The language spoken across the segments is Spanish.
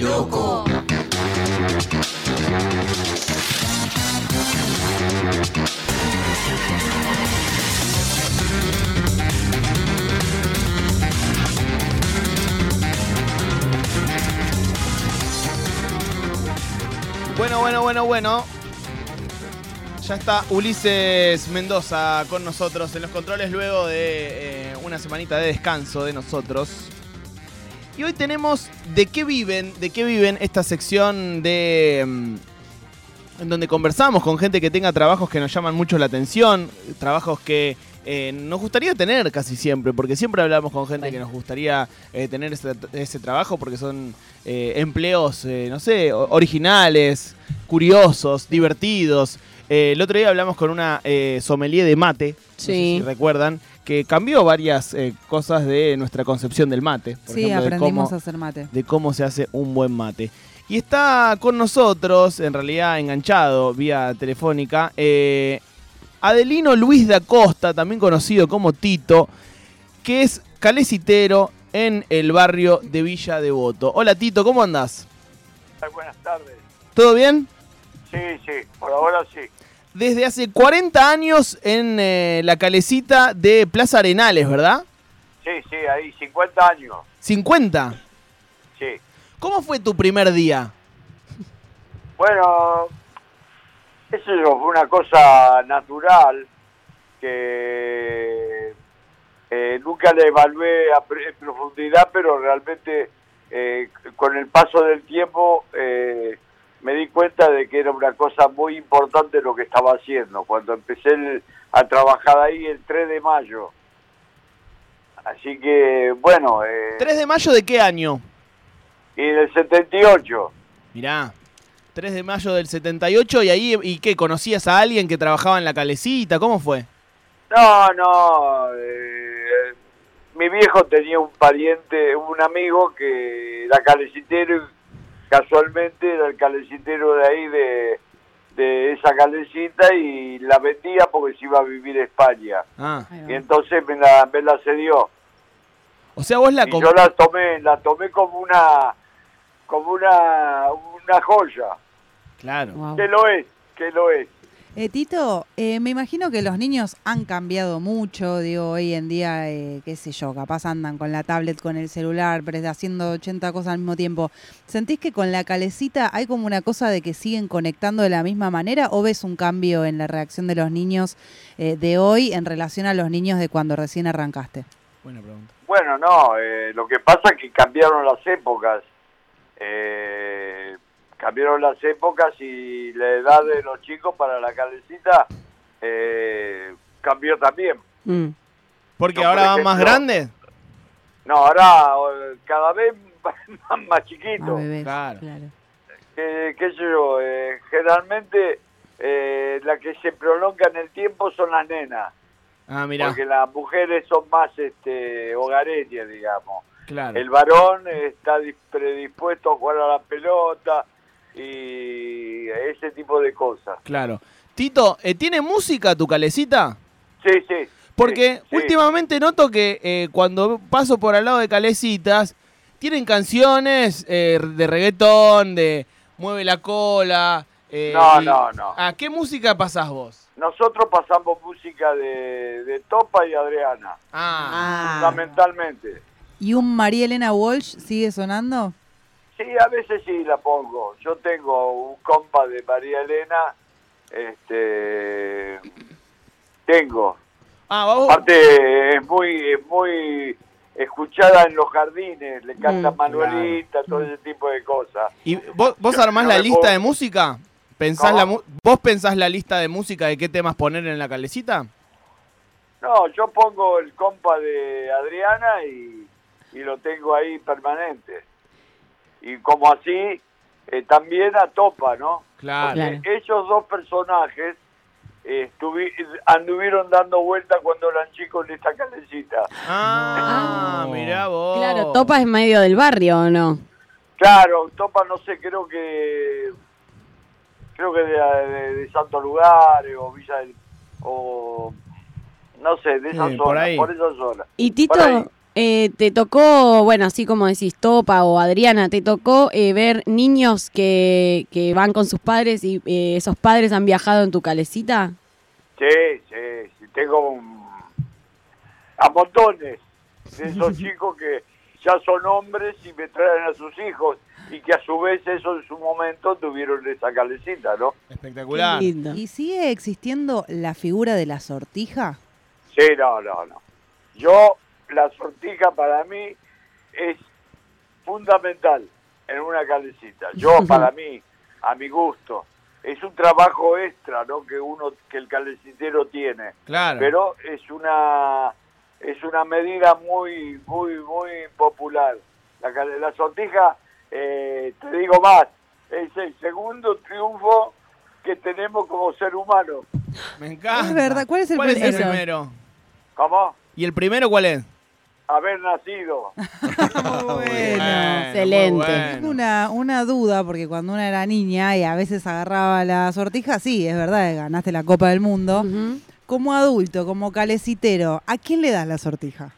Loco. Bueno, bueno, bueno, bueno. Ya está Ulises Mendoza con nosotros en los controles luego de eh, una semanita de descanso de nosotros. Y hoy tenemos de qué viven, de qué viven esta sección de mm, en donde conversamos con gente que tenga trabajos que nos llaman mucho la atención, trabajos que eh, nos gustaría tener casi siempre, porque siempre hablamos con gente que nos gustaría eh, tener ese, ese trabajo porque son eh, empleos, no sé, originales, curiosos, divertidos. El otro día hablamos con una sommelier de mate, no sé Sí. si recuerdan, que cambió varias cosas de nuestra concepción del mate. Por Sí, ejemplo, de aprendimos cómo- a hacer mate. de cómo se hace un buen mate. Y está con nosotros, en realidad enganchado vía telefónica, Adelino Luis da Costa, también conocido como Tito, que es calecitero en el barrio de Villa Devoto. Hola Tito, ¿cómo andás? Buenas tardes. ¿Todo bien? Sí, sí, por ahora sí. Desde hace 40 años en eh, la calecita de Plaza Arenales, ¿verdad? Sí, sí, ahí, 50 años. 50. Sí. ¿Cómo fue tu primer día? Bueno, eso fue una cosa natural que eh, nunca la evalué a pre- en profundidad, pero realmente eh, con el paso del tiempo eh, me di cuenta de que era una cosa muy importante lo que estaba haciendo. Cuando empecé el- a trabajar ahí el 3 de mayo. Así que, bueno, eh, ¿3 de mayo de qué año? y del 78. Mirá, 3 de mayo del 78 y ahí, ¿y qué? ¿Conocías a alguien que trabajaba en la calecita? ¿Cómo fue? No, no. eh, mi viejo tenía un pariente, un amigo que era calecitero y casualmente era el calecitero de ahí de, de esa calecita y la vendía porque se iba a vivir a España. Ah. Y entonces me la, me la cedió. o sea, vos la Y yo la tomé, la tomé como una como una una joya. Claro. Que lo es, que lo es. Eh, Tito, eh, me imagino que los niños han cambiado mucho, digo, hoy en día, eh, qué sé yo, capaz andan con la tablet, con el celular, pero haciendo 80 cosas al mismo tiempo. ¿Sentís que con la calecita hay como una cosa de que siguen conectando de la misma manera o ves un cambio en la reacción de los niños eh, de hoy en relación a los niños de cuando recién arrancaste? Buena pregunta. Bueno, no, eh, lo que pasa es que cambiaron las épocas. Eh, cambiaron las épocas y la edad de los chicos para la calecita eh, cambió también. Mm. Porque No, ahora por van más grandes. No, ahora eh, cada vez más, más chiquitos. bebés, claro. Eh, qué sé yo, eh, generalmente eh, la que se prolonga en el tiempo son las nenas, Ah, mirá, porque las mujeres son más este, hogareñas, digamos. claro. El varón está dis- predispuesto a jugar a la pelota y ese tipo de cosas. Claro. Tito, eh, ¿tiene música tu calecita? Sí, sí. Porque sí, sí. últimamente noto que eh, cuando paso por al lado de calecitas, tienen canciones eh, de reggaetón, de mueve la cola. eh, No, y- no, no. ¿A qué música pasás vos? Nosotros pasamos música de, de Topa y Adriana, Ah, fundamentalmente. ¿Y un María Elena Walsh sigue sonando? Sí, a veces sí la pongo. Yo tengo un compa de María Elena, este, tengo. ah vos, Aparte es muy, es muy escuchada en los jardines, le canta Mm. Manuelita, todo ese tipo de cosas. ¿Y vos, vos armás No la lista de música? ¿Pensás la mu- ¿Vos pensás la lista de música de qué temas poner en la calecita? No, yo pongo el compa de Adriana y, y lo tengo ahí permanente. Y como así, eh, también a Topa, ¿no? Claro. Claro. Esos dos personajes eh, estuvi- anduvieron dando vuelta cuando eran chicos en esta calecita. Ah, No. mirá vos. Claro, Topa es medio del barrio, ¿o no? Claro, Topa no sé, creo que creo que de, de- de Santo Lugares o Villa del, o no sé, de esa Sí, zona, por ahí. por esa zona. Y Por ahí. Tito, Eh, te tocó, bueno, así como decís, Topa o Adriana, te tocó eh, ver niños que, que van con sus padres y eh, esos padres han viajado en tu calecita. Sí, sí, sí, tengo un- a montones de esos chicos que ya son hombres y me traen a sus hijos y que a su vez eso en su momento tuvieron esa calecita, ¿no? Espectacular. Qué lindo. ¿Y sigue existiendo la figura de la sortija? Sí, no, no, no. Yo, la sortija para mí es fundamental en una calecita. Yo, para mí, a mi gusto, es un trabajo extra, ¿no? Que uno, que el calecitero tiene. Claro. pero es una es una medida muy muy muy popular la, la sortija eh, te digo más es el segundo triunfo que tenemos como ser humano Me encanta. Es verdad. ¿Cuál es el ¿Cuál es el primero? primero? ¿cómo? ¿Y el primero cuál es? Haber nacido Muy bueno. Excelente. muy Tengo una, una duda, porque cuando una era niña y a veces agarraba la sortija, sí, es verdad, ganaste la Copa del Mundo. Como adulto, como calecitero, ¿a quién le das la sortija?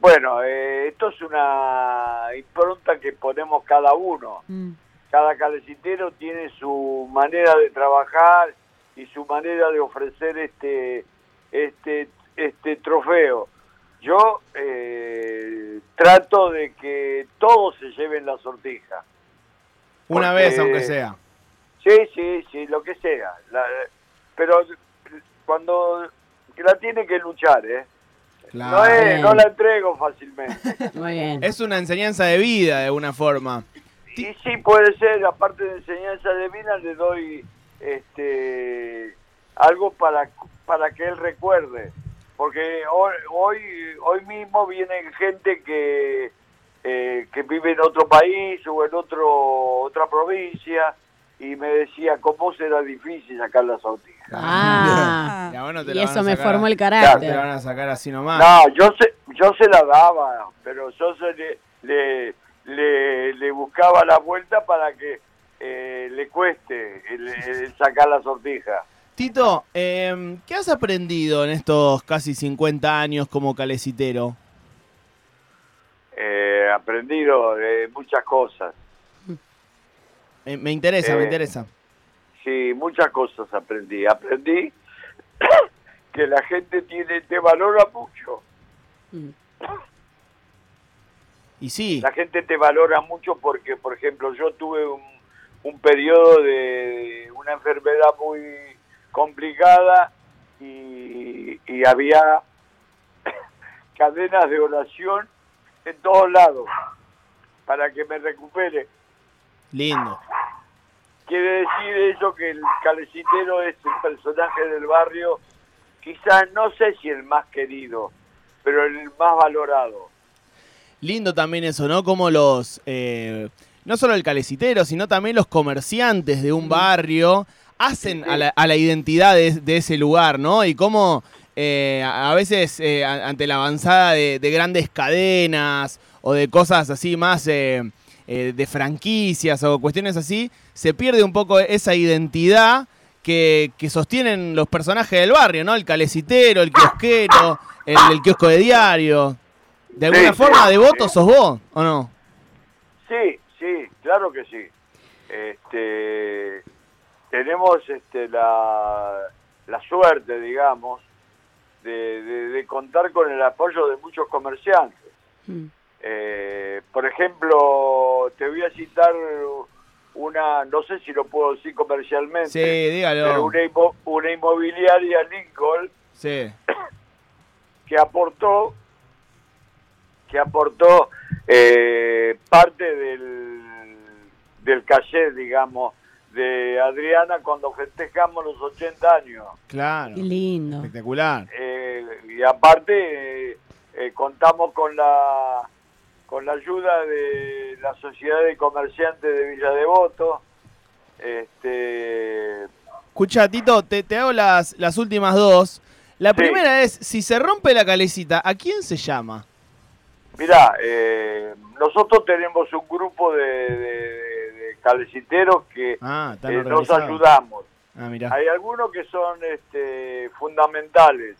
bueno eh, esto es una impronta que ponemos cada uno Mm. cada calecitero tiene su manera de trabajar y su manera de ofrecer este este este trofeo. Yo eh, trato de que todos se lleven la sortija. Una Porque- vez, aunque sea. Sí, sí, sí, lo que sea. La- pero cuando que la tiene que luchar, ¿eh? Claro. No, es- no la entrego fácilmente. Muy bien. Es una enseñanza de vida, de alguna forma. Y sí puede ser, aparte de enseñanza de vida, le doy este algo para, para que él recuerde. Porque hoy, hoy, hoy mismo viene gente que, eh, que vive en otro país o en otro otra provincia y me decía cómo será difícil sacar la sortija. Ah, Ya, bueno, te y la eso me formó el Te la carácter. van a sacar así nomás. No, yo se, yo se la daba, pero yo se le, le, le, le buscaba la vuelta para que eh, le cueste el, el sacar la sortija. Tito, eh, ¿qué has aprendido en estos casi 50 años como calecitero? Eh, aprendido de muchas cosas. Eh, me interesa, me Eh, interesa. Sí, muchas cosas aprendí. Aprendí que la gente tiene te valora mucho. Mm. Y sí, La gente te valora mucho porque, por ejemplo, yo tuve un, un periodo de una enfermedad muy complicada y, y había cadenas de oración en todos lados para que me recupere. lindo. Quiere decir eso que el calecitero es el personaje del barrio, quizás no sé si el más querido, pero el más valorado. Lindo también eso, ¿no? Como los, eh, no solo el calecitero, sino también los comerciantes de un barrio hacen a la, a la identidad de, de ese lugar, ¿no? Y cómo eh, a veces eh, ante la avanzada de, de grandes cadenas o de cosas así más eh, de franquicias o cuestiones así, se pierde un poco esa identidad que, que sostienen los personajes del barrio, ¿no? El calecitero, el kiosquero, el, el kiosco de diario. De alguna Sí, forma, sí, devoto sos vos, ¿o no? Sí, sí, claro que sí. Este, tenemos este, la, la suerte, digamos, de, de- de contar con el apoyo de muchos comerciantes. Mm. Eh, por ejemplo, te voy a citar una, no sé si lo puedo decir comercialmente, Sí, pero una, inmo- una inmobiliaria Lincoln Sí. que aportó que aportó eh, parte del del caché digamos de Adriana cuando festejamos los 80 años Claro. Qué lindo. Espectacular. Eh, y aparte eh, eh, contamos con la con la ayuda de la sociedad de comerciantes de Villa Devoto este Escucha, Tito, te, te hago las, las últimas dos. La Sí. primera es, si se rompe la calecita, ¿a quién se llama? Mirá, eh, nosotros tenemos un grupo de, de- de caleciteros que Ah, eh, nos ayudamos. Ah. Hay algunos que son este, fundamentales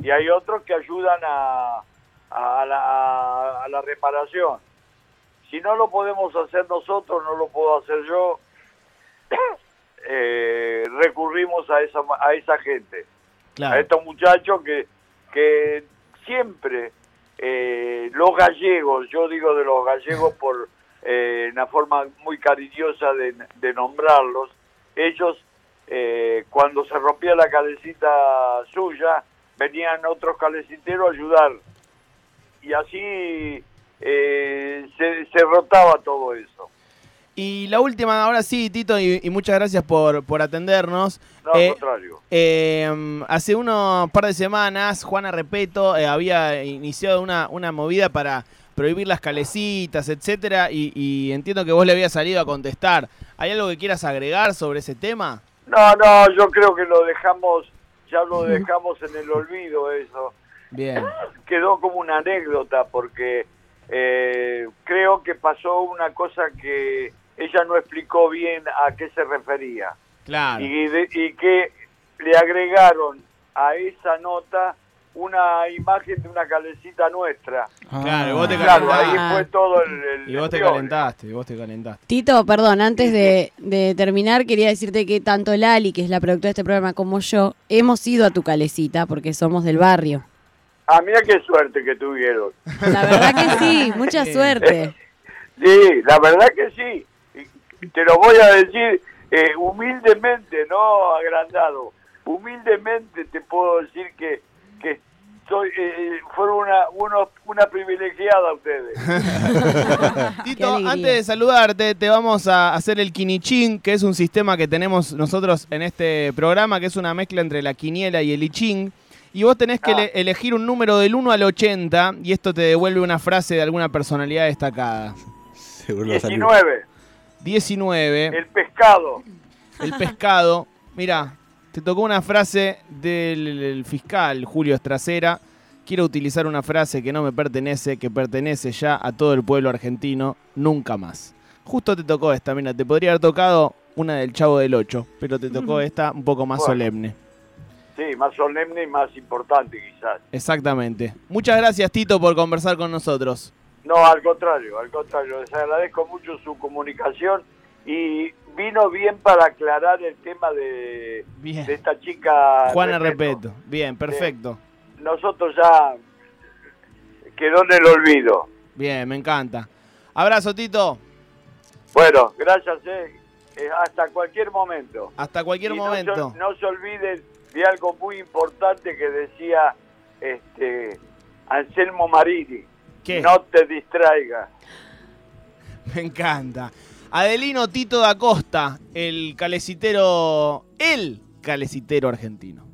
y hay otros que ayudan a, a la, a la reparación. Si no lo podemos hacer nosotros, no lo puedo hacer yo, eh, recurrimos a esa, a esa gente, a estos muchachos que, que siempre eh, los gallegos, yo digo de los gallegos por eh, una forma muy cariñosa de, nombrarlos, ellos eh, cuando se rompía la calecita suya, venían otros caleciteros a ayudar. Y así eh, se, se rotaba todo eso. Y la última, ahora sí, Tito, y, y muchas gracias por, por atendernos. No, al Eh, contrario. Eh, hace unos par de semanas, Juana Repeto eh, había iniciado una, una movida para prohibir las calecitas, etcétera, y, y entiendo que vos le habías salido a contestar. ¿Hay algo que quieras agregar sobre ese tema? No, no, yo creo que lo dejamos, ya lo dejamos en el olvido eso. Bien, Quedó como una anécdota porque eh, creo que pasó una cosa que ella no explicó bien a qué se refería. claro. y, de- y que le agregaron a esa nota una imagen de una calecita nuestra. Claro, y vos te Claro, calentás. ahí fue todo el... el Y vos te calentaste, y vos te calentaste. Tito, perdón, antes de, de terminar, quería decirte que tanto Lali, que es la productora de este programa, como yo, hemos ido a tu calecita porque somos del barrio. Ah, mira qué suerte que tuvieron. La verdad que sí, mucha suerte. Sí, la verdad que sí. Te lo voy a decir eh, humildemente, no agrandado. Humildemente te puedo decir que, que soy, eh, fueron una, una privilegiada ustedes. Tito, antes de saludarte, te vamos a hacer el Quinichín, que es un sistema que tenemos nosotros en este programa, que es una mezcla entre la quiniela y el ichín. Y vos tenés que Ah. ele- elegir un número del 1 al 80 y esto te devuelve una frase de alguna personalidad destacada. Seguro lo salió. 19, 19, el pescado. el pescado. Mira, te tocó una frase del el fiscal Julio Estracera. Quiero utilizar una frase que no me pertenece, que pertenece ya a todo el pueblo argentino, nunca más. Justo te tocó esta, mira, te podría haber tocado una del Chavo del 8, pero te tocó esta un poco más Bueno. solemne. Sí, más solemne y más importante quizás. Exactamente. Muchas gracias, Tito, por conversar con nosotros. No, al contrario, al contrario, les agradezco mucho su comunicación y vino bien para aclarar el tema de, esta chica. Juana Repeto. Bien, perfecto. Nosotros ya quedó en el olvido. Bien, me encanta. Abrazo, Tito. Bueno, gracias, eh. Eh, hasta cualquier momento. Hasta cualquier Y no momento. No, se olviden de algo muy importante que decía este Anselmo Marini. ¿Qué? No te distraigas. Me encanta. Adelino Tito da Costa, el calecitero, el calecitero argentino.